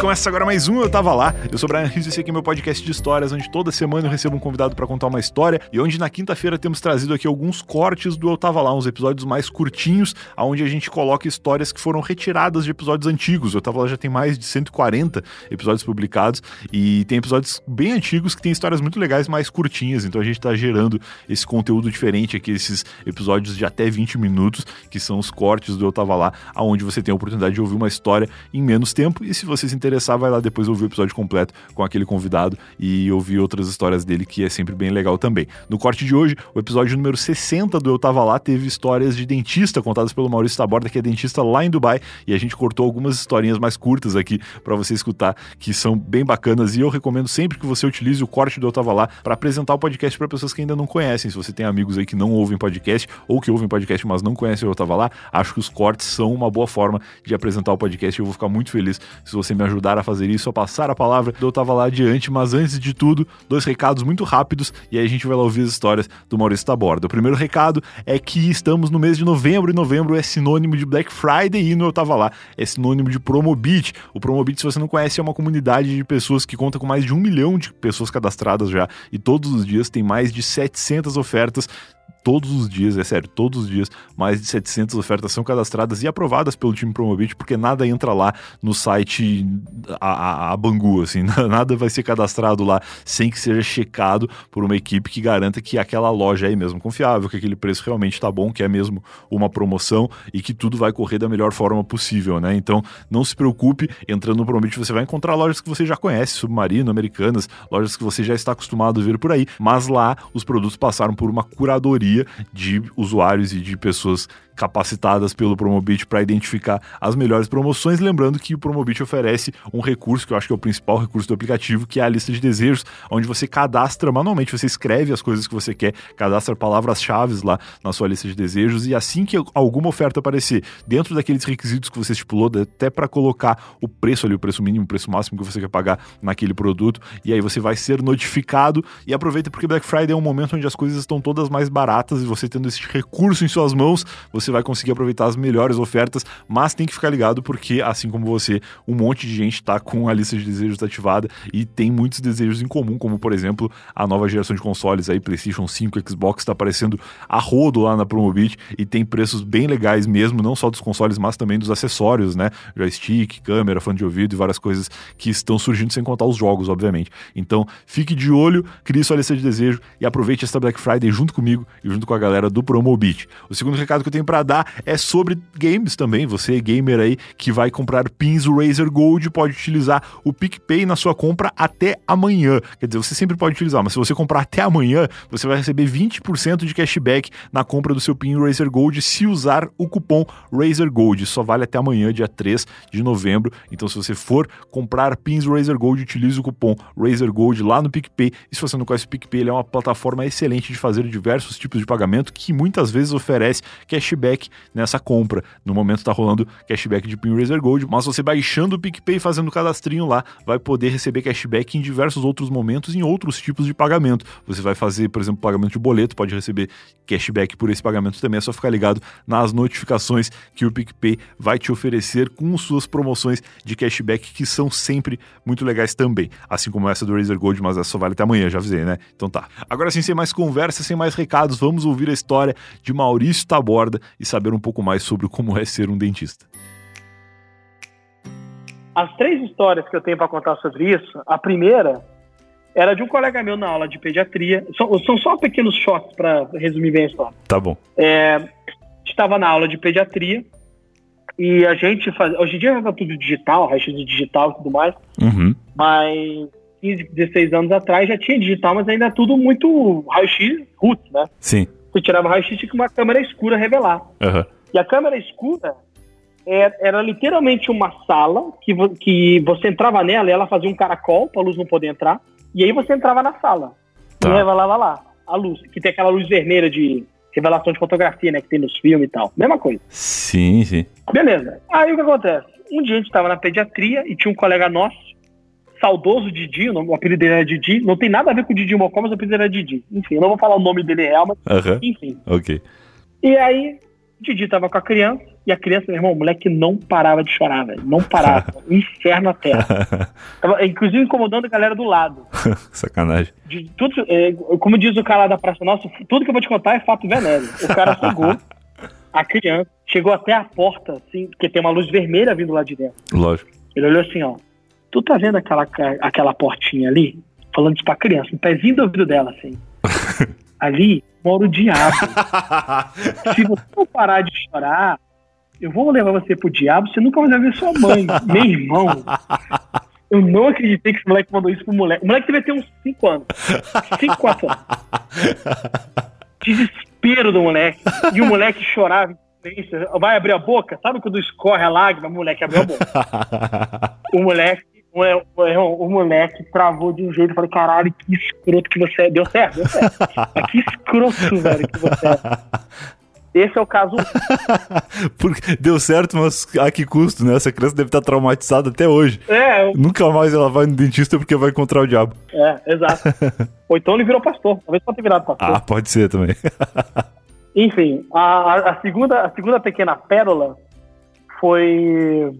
começa agora mais um Eu Tava Lá. Eu sou o Brian Rios e esse aqui é meu podcast de histórias, onde toda semana eu recebo um convidado para contar uma história e onde na quinta-feira temos trazido aqui alguns cortes do Eu Tava Lá, uns episódios mais curtinhos, onde a gente coloca histórias que foram retiradas de episódios antigos. Eu Tava Lá já tem mais de 140 episódios publicados e tem episódios bem antigos que tem histórias muito legais, mais curtinhas, então a gente tá gerando esse conteúdo diferente aqui, esses episódios de até 20 minutos, que são os cortes do Eu Tava Lá, aonde você tem a oportunidade de ouvir uma história em menos tempo e se você se interessar, vai lá depois ouvir o episódio completo com aquele convidado e ouvir outras histórias dele, que é sempre bem legal também. No corte de hoje, o episódio número 60 do Eu Tava Lá teve histórias de dentista contadas pelo Maurício Taborda, que é dentista lá em Dubai, e a gente cortou algumas historinhas mais curtas aqui para você escutar, que são bem bacanas e eu recomendo sempre que você utilize o corte do Eu Tava Lá para apresentar o podcast para pessoas que ainda não conhecem. Se você tem amigos aí que não ouvem podcast ou que ouvem podcast, mas não conhecem o Eu Tava Lá, acho que os cortes são uma boa forma de apresentar o podcast. Eu vou ficar muito feliz se você me ajudar a fazer isso, a passar a palavra eu tava lá adiante, mas antes de tudo, dois recados muito rápidos e aí a gente vai lá ouvir as histórias do Maurício Taborda. O primeiro recado é que estamos no mês de novembro e novembro é sinônimo de Black Friday e no Eu Tava Lá é sinônimo de Promobit. O Promobit, se você não conhece, é uma comunidade de pessoas que conta com mais de um milhão de pessoas cadastradas já e todos os dias tem mais de 700 ofertas todos os dias, é sério, todos os dias, mais de 700 ofertas são cadastradas e aprovadas pelo time Promobit, porque nada entra lá no site a, a, a, Bangu, assim, nada vai ser cadastrado lá sem que seja checado por uma equipe que garanta que aquela loja é mesmo confiável, que aquele preço realmente está bom, que é mesmo uma promoção e que tudo vai correr da melhor forma possível, né? Então, não se preocupe, entrando no Promobit você vai encontrar lojas que você já conhece, Submarino, Americanas, lojas que você já está acostumado a ver por aí, mas lá os produtos passaram por uma curadoria de usuários e de pessoas capacitadas pelo Promobit para identificar as melhores promoções. Lembrando que o Promobit oferece um recurso, que eu acho que é o principal recurso do aplicativo, que é a lista de desejos, onde você cadastra manualmente, você escreve as coisas que você quer, cadastra palavras-chave lá na sua lista de desejos e assim que alguma oferta aparecer dentro daqueles requisitos que você estipulou, até para colocar o preço ali, o preço mínimo, o preço máximo que você quer pagar naquele produto, e aí você vai ser notificado e aproveita porque Black Friday é um momento onde as coisas estão todas mais baratas e você tendo esse recurso em suas mãos, você você vai conseguir aproveitar as melhores ofertas, mas tem que ficar ligado porque, assim como você, um monte de gente está com a lista de desejos ativada e tem muitos desejos em comum, como por exemplo a nova geração de consoles aí, PlayStation 5, Xbox, está aparecendo a rodo lá na Promobit e tem preços bem legais mesmo, não só dos consoles, mas também dos acessórios, né? Joystick, câmera, fone de ouvido e várias coisas que estão surgindo sem contar os jogos, obviamente. Então, fique de olho, crie sua lista de desejo e aproveite esta Black Friday junto comigo e junto com a galera do Promobit. O segundo recado que eu tenho para dar é sobre games também. Você, gamer aí, que vai comprar pins Razer Gold, pode utilizar o PicPay na sua compra até amanhã. Quer dizer, você sempre pode utilizar, mas se você comprar até amanhã, você vai receber 20% de cashback na compra do seu pin Razer Gold se usar o cupom Razer Gold. Só vale até amanhã, dia 3 de novembro. Então, se você for comprar pins Razer Gold, utilize o cupom Razer Gold lá no PicPay. E se você não conhece o PicPay, ele é uma plataforma excelente de fazer diversos tipos de pagamento que muitas vezes oferece cashback cashback nessa compra. No momento está rolando cashback de Pin Razer Gold, mas você baixando o PicPay e fazendo o cadastrinho lá, vai poder receber cashback em diversos outros momentos em outros tipos de pagamento. Você vai fazer, por exemplo, pagamento de boleto, pode receber cashback por esse pagamento também. É só ficar ligado nas notificações que o PicPay vai te oferecer com suas promoções de cashback que são sempre muito legais também. Assim como essa do Razer Gold, mas essa só vale até amanhã, já avisei, né? Então tá. Agora sim, sem mais conversa, sem mais recados, vamos ouvir a história de Maurício Taborda e saber um pouco mais sobre como é ser um dentista. As três histórias que eu tenho para contar sobre isso, a primeira era de um colega meu na aula de pediatria. São, são só pequenos shots para resumir bem a história. Tá bom. É, estava na aula de pediatria e a gente faz. Hoje em dia está tudo digital, raio-x digital e tudo mais. Uhum. Mas 15, 16 anos atrás já tinha digital, mas ainda é tudo muito raio-x root, né? Sim. Você tirava raio-x tinha que uma câmera escura revelar. Uhum. E a câmera escura era, é, era literalmente uma sala que, vo, que você entrava nela e ela fazia um caracol para a luz não poder entrar. E aí você entrava na sala tá. e revelava lá a luz, que tem aquela luz vermelha de revelação de fotografia, né? Que tem nos filmes e tal. Mesma coisa. Sim, sim. Beleza. Aí o que acontece? Um dia a gente estava na pediatria e tinha um colega nosso saudoso Didi, o apelido dele era Didi, não tem nada a ver com o Didi Mocó, mas o apelido era Didi. Enfim, eu não vou falar o nome dele real, mas uhum. enfim. Ok. E aí, o Didi tava com a criança, E a criança, meu irmão, o moleque não parava de chorar, velho. Não parava. Um inferno na terra. Tava, inclusive incomodando a galera do lado. Sacanagem. De tudo, é, como diz o cara da Praça Nossa, tudo que eu vou te contar é fato veneno. O cara chegou, a criança, chegou até a porta, assim, porque tem uma luz vermelha vindo lá de dentro. Lógico. Ele olhou assim, ó. Tu tá vendo aquela, aquela portinha ali? Falando isso pra criança, um pezinho do ouvido dela, assim. ali mora o diabo. Se você não parar de chorar, eu vou levar você pro diabo, você nunca mais vai ver sua mãe. Meu irmão. Eu não acreditei que esse moleque mandou isso pro moleque. O moleque devia ter uns 5 anos. 5, 4 anos. Desespero do moleque. E o moleque chorava. Vai abrir a boca? Sabe quando escorre a lágrima? O moleque abriu a boca. O moleque o, moleque travou de um jeito. Eu falei, caralho, que escroto que você é. Deu certo, deu certo. Mas que escroto, velho, que você é. Esse é o caso. Porque deu certo, mas a que custo, né? Essa criança deve estar traumatizada até hoje. É. Eu... Nunca mais ela vai no dentista porque vai encontrar o diabo. É, exato. Ou então ele virou pastor. Talvez pode ter virado pastor. Ah, pode ser também. Enfim, a, a, segunda, a segunda pequena pérola foi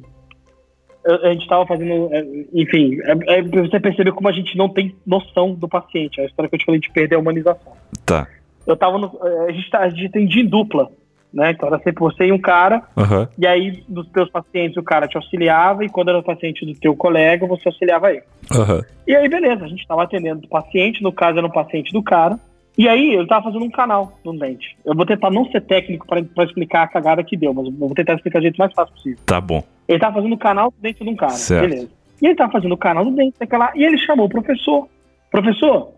a gente estava fazendo. É, enfim, é, é você perceber como a gente não tem noção do paciente. É a história que eu te falei de perder a humanização. Tá. Eu tava no. É, a gente, tá, a gente tem de dupla, né? Então era sempre você e um cara. Uhum. E aí, dos teus pacientes, o cara te auxiliava, e quando era o paciente do teu colega, você auxiliava ele. Uhum. E aí, beleza, a gente estava atendendo o paciente, no caso era um paciente do cara. E aí, eu tava fazendo um canal no dente. Eu vou tentar não ser técnico para explicar a cagada que deu, mas eu vou tentar explicar do jeito mais fácil possível. Tá bom. Ele tava fazendo o canal dentro de um cara, certo. beleza. E ele tava fazendo o canal do dente, daquela, e ele chamou o professor. Professor,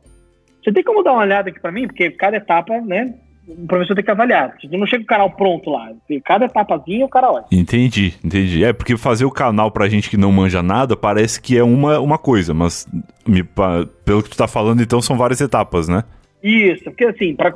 você tem como dar uma olhada aqui para mim? Porque cada etapa, né, o professor tem que avaliar. Não chega o canal pronto lá. Cada etapazinha o cara olha. Entendi, entendi. É, porque fazer o canal pra gente que não manja nada parece que é uma, uma coisa, mas me, pelo que tu tá falando, então são várias etapas, né? Isso, porque assim, para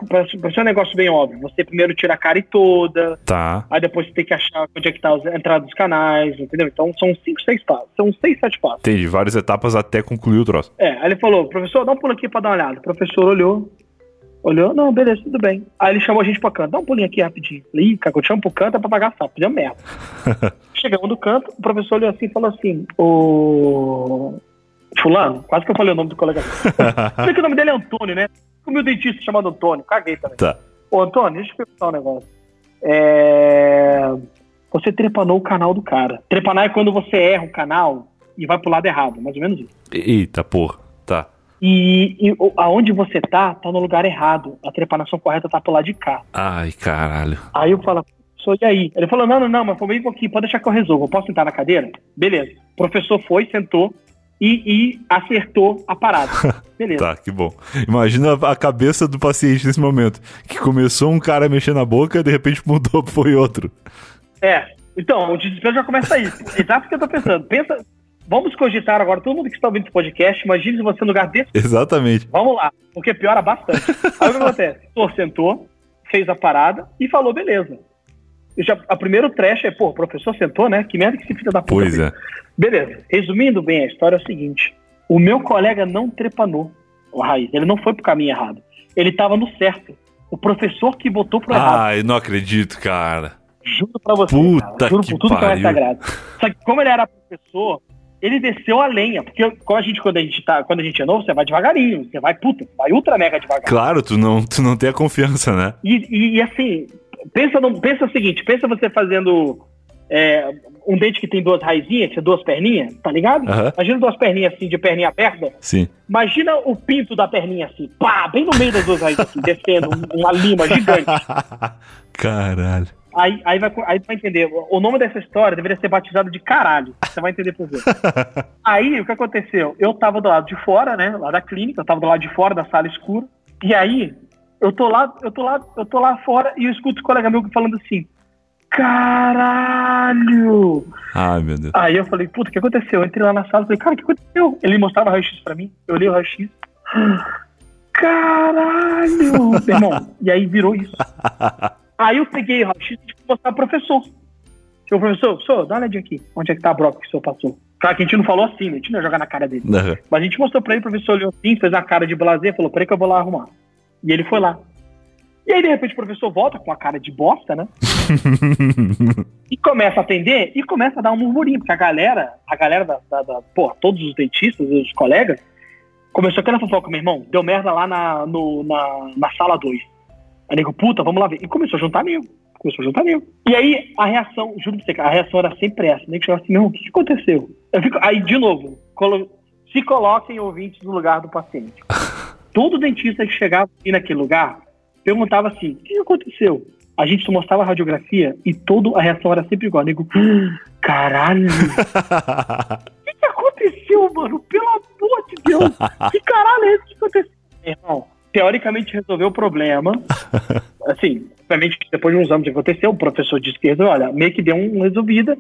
ser um negócio bem óbvio, você primeiro tira a cara toda, tá. aí depois você tem que achar onde é que tá a entrada dos canais, entendeu? Então são cinco, seis passos, são seis, sete passos. Entendi, várias etapas até concluir o troço. É, aí ele falou, professor, dá um pulo aqui pra dar uma olhada. O professor olhou, olhou, não, beleza, tudo bem. Aí ele chamou a gente pra canto, dá um pulinho aqui rapidinho. Falei, cara, eu te chamo pro canto é pra pagar sapo, fizemos merda. Chegamos no canto, o professor olhou assim e falou assim, o... Fulano, quase que eu falei o nome do colega. Sei que o nome dele é Antônio, né? O meu dentista chamado Antônio, caguei também. Tá. Ô, Antônio, deixa eu perguntar um negócio. É... Você trepanou o canal do cara. Trepanar é quando você erra o canal e vai pro lado errado, mais ou menos isso. Eita, porra. Tá. E, e aonde você tá, tá no lugar errado. A trepanação correta tá pro lado de cá. Ai, caralho. Aí eu falo, e aí? Ele falou, não, não, não, mas foi meio aqui, pode deixar que eu resolvo. Eu posso sentar na cadeira? Beleza. O professor foi, sentou, e, e acertou a parada. Beleza. tá, que bom. Imagina a cabeça do paciente nesse momento. Que começou um cara mexendo na boca, de repente mudou, foi outro. É. Então, o desespero já começa aí. Exato o que eu tô pensando. Pensa. Vamos cogitar agora, todo mundo que está ouvindo esse podcast, imagine você no lugar desse. Exatamente. Vamos lá, porque piora bastante. Aí o que acontece? O sentou, fez a parada e falou, beleza. Já, a primeiro trash é, pô, o professor sentou, né? Que merda que esse filho da puta. Pois é. Beleza. Resumindo bem a história é o seguinte: o meu colega não trepanou o raiz, ele não foi pro caminho errado. Ele tava no certo. O professor que botou pro errado. Ai, não acredito, cara. Juro pra você. Puta cara. Juro que por tudo pariu. que é sagrado. Só que como ele era professor, ele desceu a lenha. Porque quando a gente, quando a gente, tá, quando a gente é novo, você vai devagarinho. Você vai, puta, vai ultra mega devagar. Claro, tu não, tu não tem a confiança, né? E, e, e assim, pensa, no, pensa o seguinte: pensa você fazendo é, um dente que tem duas raizinhas, que é duas perninhas, tá ligado? Uhum. Imagina duas perninhas assim, de perninha aberta. Sim. Imagina o pinto da perninha assim, pá, bem no meio das duas raízes, assim, descendo, uma lima gigante. Caralho. Aí, aí, vai, aí vai entender. O nome dessa história deveria ser batizado de caralho. Você vai entender por quê. aí, o que aconteceu? Eu tava do lado de fora, né? Lá da clínica, eu tava do lado de fora da sala escura. E aí, eu tô lá, eu tô lá, eu tô lá fora e eu escuto o colega meu falando assim: Caralho! Ai, meu Deus. Aí eu falei, puta, o que aconteceu? Eu entrei lá na sala e falei, cara, o que aconteceu? Ele mostrava raio-x pra mim, eu olhei o raio-x. Caralho! Irmão, e aí virou isso. Aí eu peguei o raio-x e mostrar pro professor. Chegou o professor, professor, dá uma olhadinha aqui. Onde é que tá a broca que o senhor passou? Claro que a gente não falou assim, né? a gente não ia jogar na cara dele. Uhum. Mas a gente mostrou pra ele, o professor olhou assim, fez a cara de blazer, falou, peraí que eu vou lá arrumar. E ele foi lá. E aí, de repente, o professor volta com a cara de bosta, né? E começa a atender e começa a dar um murmurinho, porque a galera, a galera da, da, da pô, todos os dentistas, os colegas, começou aquela fofoca, meu irmão, deu merda lá na, no, na, na sala 2. Aí nego, puta, vamos lá ver. E começou a juntar nego. Começou a juntar nego. E aí a reação, juro pra você, a reação era sempre essa. Nem que chegava assim, meu irmão, o que, que aconteceu? Eu fico, aí, de novo, colo, se coloquem ouvintes no lugar do paciente. Todo dentista que chegava aqui naquele lugar perguntava assim: o que aconteceu? A gente mostrava a radiografia e toda a reação era sempre igual. Nego, caralho! O que, que aconteceu, mano? Pelo amor de Deus! Que caralho é isso que aconteceu? Irmão, teoricamente resolveu o problema. Assim, obviamente, depois de uns anos que aconteceu, o professor disse que olha, meio que deu uma resolvida.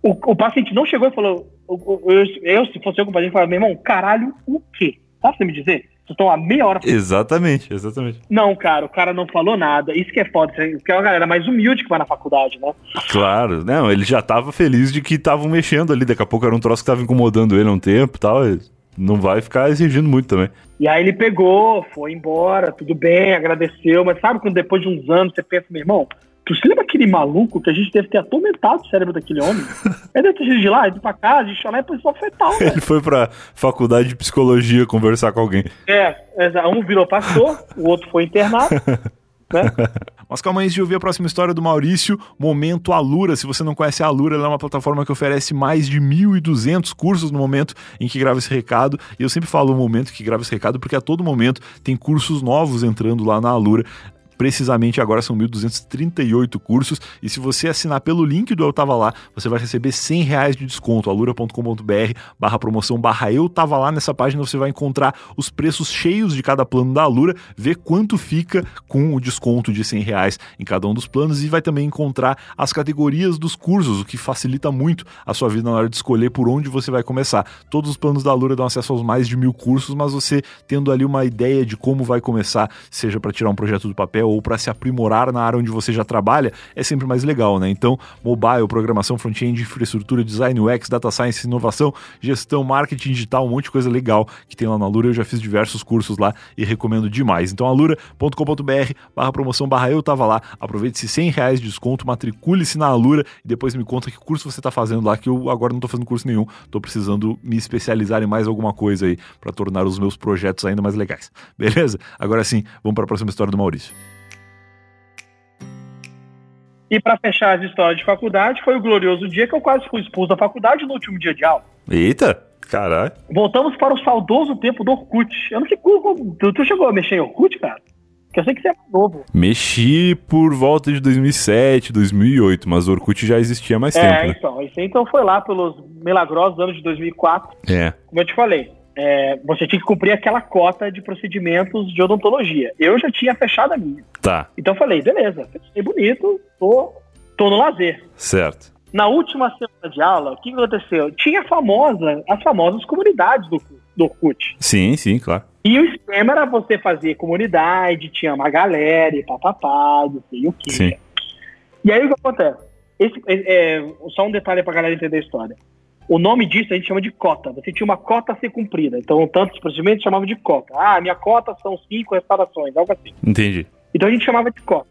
O, o paciente não chegou e falou, eu, eu, se fosse eu com o paciente, falava, meu irmão, caralho, o quê? Sabe você me dizer? Vocês estão há meia hora. Exatamente, exatamente. Não, cara, o cara não falou nada. Isso que é foda, porque é uma galera mais humilde que vai na faculdade, né? Claro, não, ele já tava feliz de que estavam mexendo ali. Daqui a pouco era um troço que tava incomodando ele há um tempo e tal. Não vai ficar exigindo muito também. E aí ele pegou, foi embora, tudo bem, agradeceu, mas sabe quando depois de uns anos você pensa, meu irmão, Tu se lembra aquele maluco que a gente deve ter atormentado o cérebro daquele homem? Ele deve ter ido de lá, ido pra casa, de chamar em posição fetal. Ele velho. foi pra faculdade de psicologia conversar com alguém. É, um virou pastor, o outro foi internado. Né? Mas calma aí, de ouvir a próxima história do Maurício, Momento Alura. Se você não conhece a Alura, ela é uma plataforma que oferece mais de 1.200 cursos no momento em que grava esse recado. E eu sempre falo o momento que grava esse recado, porque a todo momento tem cursos novos entrando lá na Alura. Precisamente agora são 1.238 cursos e se você assinar pelo link do Eu Tava Lá, você vai receber 100 reais de desconto. alura.com.br barra promoção barra Eu Tava Lá. Nessa página você vai encontrar os preços cheios de cada plano da Alura, ver quanto fica com o desconto de 100 reais em cada um dos planos e vai também encontrar as categorias dos cursos, o que facilita muito a sua vida na hora de escolher por onde você vai começar. Todos os planos da Alura dão acesso aos mais de mil cursos, mas você tendo ali uma ideia de como vai começar, seja para tirar um projeto do papel ou para se aprimorar na área onde você já trabalha, é sempre mais legal, né? Então, mobile, programação, front-end, infraestrutura, design UX, data science, inovação, gestão, marketing digital, um monte de coisa legal que tem lá na Lura. Eu já fiz diversos cursos lá e recomendo demais. Então, alura.com.br barra promoção barra eu tava lá. Aproveite se 100 reais de desconto, matricule-se na Alura e depois me conta que curso você está fazendo lá, que eu agora não estou fazendo curso nenhum, estou precisando me especializar em mais alguma coisa aí para tornar os meus projetos ainda mais legais. Beleza? Agora sim, vamos para a próxima história do Maurício. E para fechar as histórias de faculdade, foi o glorioso dia que eu quase fui expulso da faculdade no último dia de aula. Eita, caralho. Voltamos para o saudoso tempo do Orkut. Eu não sei como. Tu, tu chegou a mexer em Orkut, cara? Que eu sei que você é novo. Mexi por volta de 2007, 2008, mas o Orkut já existia há mais é, tempo. É, né? então. Então foi lá pelos milagrosos anos de 2004. É. Como eu te falei é, você tinha que cumprir aquela cota de procedimentos de odontologia. Eu já tinha fechado a minha. Tá. Então eu falei, beleza, fechei bonito, tô, tô no lazer. Certo. Na última semana de aula, o que aconteceu? Tinha famosa, as famosas comunidades do, do Orkut. Sim, sim, claro. E o esquema era você fazer comunidade, tinha uma galera e papapá, não sei o quê. Sim. E aí o que acontece? Esse, é, é, só um detalhe pra galera entender a história. O nome disso a gente chama de cota. Você tinha uma cota a ser cumprida. Então, tantos procedimentos chamavam de cota. Ah, minha cota são cinco restaurações, algo assim. Entendi. Então a gente chamava de cota.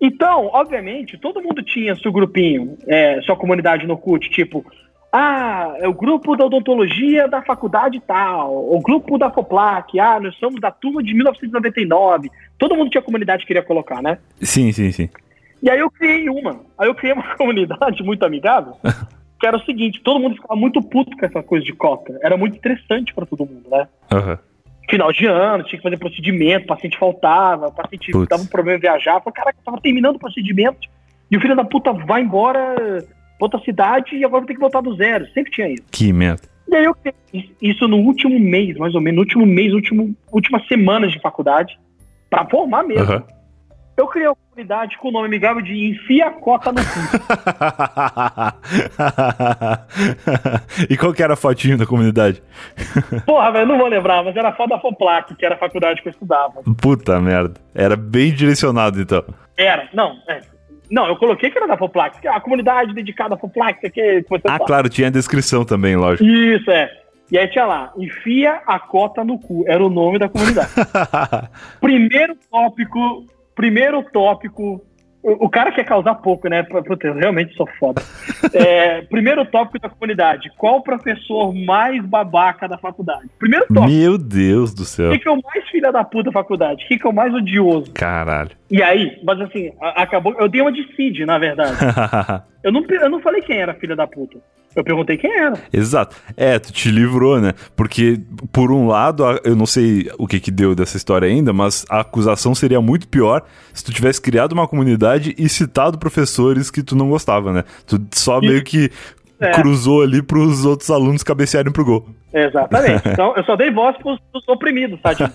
Então, obviamente, todo mundo tinha seu grupinho, é, sua comunidade no CUT, tipo, ah, é o grupo da odontologia da faculdade tal, o grupo da FOPLAC, ah, nós somos da turma de 1999. Todo mundo tinha comunidade que queria colocar, né? Sim, sim, sim. E aí eu criei uma. Aí eu criei uma comunidade muito amigável. que era o seguinte, todo mundo ficava muito puto com essa coisa de cota. Era muito interessante para todo mundo, né? Uhum. Final de ano, tinha que fazer procedimento, o paciente faltava, o paciente Putz. dava um problema em viajar. Falei, caraca, tava terminando o procedimento e o filho da puta vai embora pra outra cidade e agora tem que voltar do zero. Sempre tinha isso. Que merda. E aí eu isso no último mês, mais ou menos, no último mês, último, últimas semanas de faculdade, para formar mesmo. Uhum. Eu criei uma comunidade com o nome amigável de Enfia a Cota no cu. e qual que era a fotinho da comunidade? Porra, velho, não vou lembrar, mas era a foto da FOPLAC, que era a faculdade que eu estudava. Puta merda. Era bem direcionado, então. Era, não, é. Não, eu coloquei que era da FOPLAC, que é a comunidade dedicada à FOPLAC, que, que você Ah, claro, tinha a descrição também, lógico. Isso, é. E aí tinha lá, enfia a cota no cu, era o nome da comunidade. Primeiro tópico primeiro tópico o, o cara quer causar pouco, né? Puta, eu realmente sou foda. É, primeiro tópico da comunidade. Qual o professor mais babaca da faculdade? Primeiro tópico. Meu Deus do céu. Quem que é o mais filha da puta da faculdade? Quem que é o mais odioso? Caralho. E aí, mas assim, acabou. Eu dei uma de Cid, na verdade. Eu não, eu não falei quem era filha da puta. Eu perguntei quem era. Exato. É, tu te livrou, né? Porque, por um lado, eu não sei o que que deu dessa história ainda, mas a acusação seria muito pior se tu tivesse criado uma comunidade e citado professores que tu não gostava, né? Tu só meio que É. cruzou ali pros outros alunos cabecearem pro gol. Exatamente. Então, eu só dei voz pros, pros oprimidos, tadinho.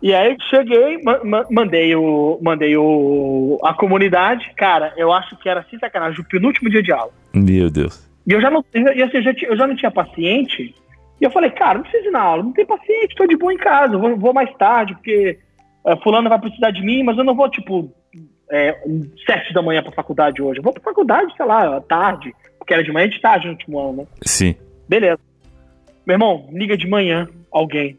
E aí, cheguei, ma- ma- mandei, o, mandei o, a comunidade. Cara, eu acho que era, sem sacanagem, o penúltimo dia de aula. Meu Deus. E eu já não, e assim, eu já, tinha- eu já não tinha paciente. E eu falei, cara, não precisa ir na aula, não tem paciente, tô de boa em casa, vou, vou mais tarde, porque eh, fulano vai precisar de mim, mas eu não vou, tipo, é, sete da manhã pra faculdade hoje. Eu vou pra faculdade, sei lá, tarde, porque era de manhã e de tarde no último ano, né? Sim. Beleza. Meu irmão, liga de manhã alguém.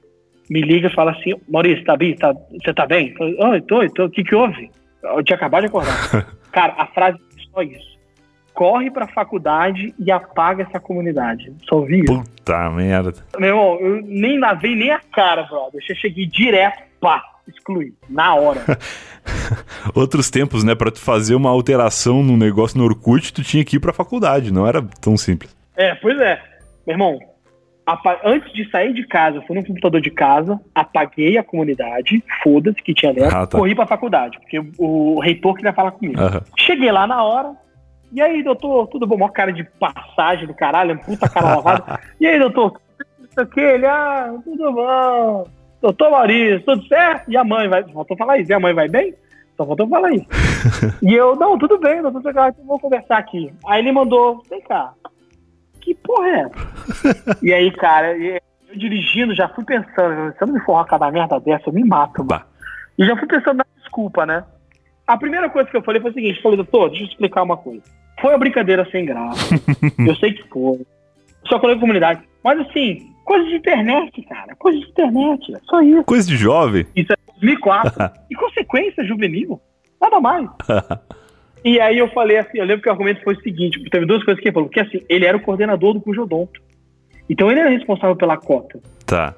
Me liga e fala assim, Maurício, tá bem? Tá, você tá bem? Oi, tô, tô. O que que houve? Eu tinha acabado de acordar. Cara, a frase é só isso. Corre pra faculdade e apaga essa comunidade. Só ouvi isso. Puta merda. Meu irmão, eu nem lavei nem a cara, brother. Eu cheguei direto, pá, excluí. Na hora. Outros tempos, né? Pra tu fazer uma alteração num negócio no Orkut, tu tinha que ir pra faculdade, não era tão simples. É, pois é. Meu irmão, antes de sair de casa, eu fui no computador de casa, apaguei a comunidade, foda-se que tinha dentro, Ah, tá. corri pra faculdade, porque o reitor queria falar comigo. Aham. Cheguei lá na hora, e aí, doutor, tudo bom? Mó cara de passagem do caralho, um puta cara lavada. E aí, doutor, isso aqui, ele, ah, tudo bom. Doutor Maurício, tudo certo? E a mãe vai, faltou falar isso, e a mãe vai bem? Só faltou falar isso. e eu, não, tudo bem, doutor, Segar, vamos conversar aqui. Aí ele mandou, vem cá, que porra é essa? e aí, cara, eu dirigindo, já fui pensando, se eu não me for cada merda dessa, eu me mato, mano. E já fui pensando na desculpa, né? A primeira coisa que eu falei foi o seguinte: falei, doutor, deixa eu explicar uma coisa. Foi uma brincadeira sem graça. eu sei que foi. Só falei com a comunidade. Mas assim, coisa de internet, cara. Coisa de internet. é Só isso. Coisa de jovem. Isso é 2004. e consequência juvenil. Nada mais. E aí eu falei assim, eu lembro que o argumento foi o seguinte, teve duas coisas que ele falou, que assim, ele era o coordenador do Cujodonto. Então ele era responsável pela cota. Tá.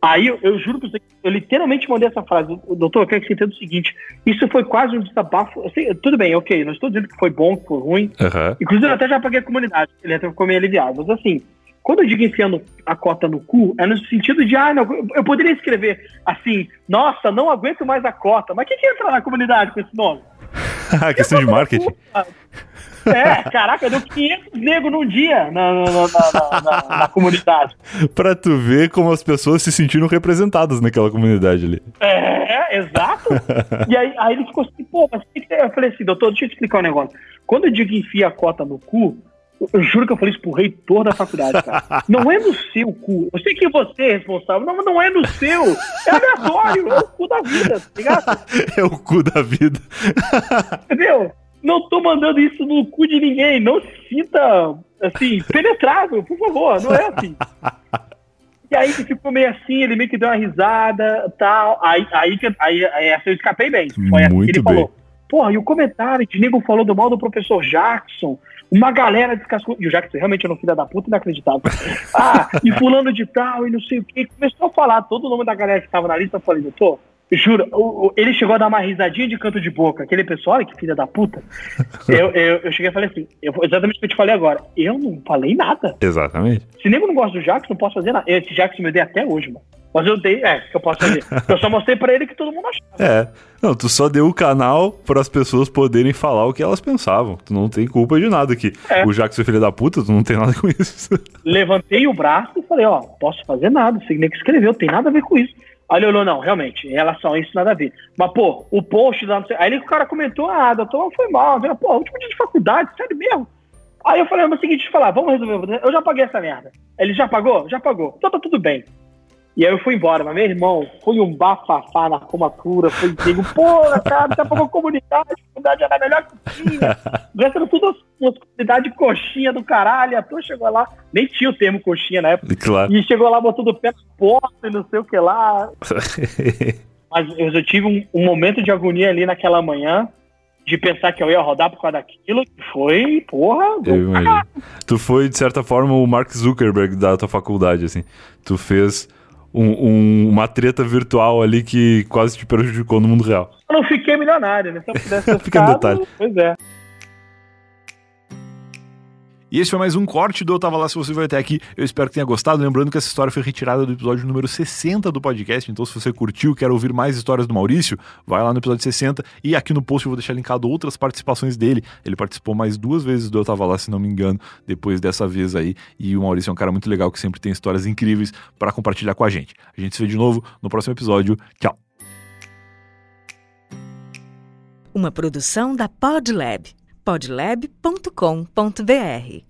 Aí eu, eu juro pra você, que eu literalmente mandei essa frase. Doutor, eu quero que você entenda o seguinte: isso foi quase um desabafo. tudo bem, ok, não estou dizendo que foi bom, que foi ruim. Aham. Inclusive, eu até já paguei a comunidade, ele até ficou meio aliviado. Mas assim, quando eu digo enfiando a cota no cu, é no sentido de, ah, não, eu poderia escrever assim, nossa, não aguento mais a cota. Mas quem que entra na comunidade com esse nome? Questão de marketing. É, caraca, deu 500 negros num dia na, na, na- comunidade. Pra tu ver como as pessoas se sentiram representadas naquela comunidade ali. É, exato. E aí, aí ele ficou assim, pô, mas eu falei assim, doutor, deixa eu te explicar um negócio. Quando eu digo enfia a cota no cu, eu- juro que eu falei isso pro reitor da faculdade, cara. Não é no seu cu. Eu sei que você é responsável, não, não é no seu. É aleatório, é o cu da vida, tá ligado? É o cu da vida. Entendeu? Não tô mandando isso no cu de ninguém. Não se sinta, assim, penetrável, por favor. Não é assim. E aí que ficou meio assim, ele meio que deu uma risada tal. Aí, aí, que- aí, aí essa eu escapei bem. Foi assim Muito que ele bem. falou. Porra, e o comentário de nego falou do mal do professor Jackson. Uma galera descascou. E o Jackson realmente era um filho da puta inacreditável. Ah, e fulano de tal, e não sei o quê. Começou a falar todo o nome da galera que tava na lista. Eu falei, doutor, juro, ele chegou a dar uma risadinha de canto de boca. Aquele pessoal, olha que filha da puta. Eu, eu, eu cheguei e falei assim, eu, exatamente o que eu te falei agora. Eu não falei nada. Exatamente. Se nego não gosta do Jackson, não posso fazer nada. Esse Jackson me dei até hoje, mano. Mas eu dei, é, que eu posso fazer. Eu só mostrei pra ele que todo mundo achava. É. Não, tu só deu o canal para as pessoas poderem falar o que elas pensavam. Tu não tem culpa de nada aqui. É. O Jackson é filho da puta, tu não tem nada com isso. Levantei o braço e falei, ó, posso fazer nada, você nem que escreveu, tem nada a ver com isso. Aí ele olhou, não, realmente, em relação a isso, nada a ver. Mas, pô, o post sei- aí o cara comentou, ah, doutor, foi mal. Falei, pô, último dia de faculdade, sério mesmo. Aí eu falei, mas é o seguinte, falar, vamos resolver. Eu já paguei essa merda. Ele já pagou? Já pagou. Então tá tudo bem. E aí eu fui embora, mas meu irmão, foi um bafafá na comatura, foi digo, porra, cara, você pagou comunidade, a comunidade era a melhor que tinha. O resto era tudo uma comunidade de coxinha do caralho, a tua chegou lá, nem tinha o termo coxinha na época, E claro. e chegou lá, botou do pé na porta e não sei o que lá. Mas eu, eu tive um, um momento de agonia ali naquela manhã, de pensar que eu ia rodar por causa daquilo. Foi, porra. Eu. Tu foi, de certa forma, o Mark Zuckerberg da tua faculdade, assim. Tu fez um, um, uma treta virtual ali que quase te prejudicou no mundo real. Eu não fiquei milionário, né? Se eu pudesse ter Fica no detalhe. Pois é. E esse foi mais um corte do Eu Tava Lá Se Você Vai Até Aqui. Eu espero que tenha gostado. Lembrando que essa história foi retirada do episódio número 60 do podcast. Então, se você curtiu, quer ouvir mais histórias do Maurício, vai lá no episódio 60. E aqui no post eu vou deixar linkado outras participações dele. Ele participou mais duas vezes do Eu Tava Lá, se não me engano, depois dessa vez aí. E o Maurício é um cara muito legal que sempre tem histórias incríveis para compartilhar com a gente. A gente se vê de novo no próximo episódio. Tchau. Uma produção da Podlab podlab.com.br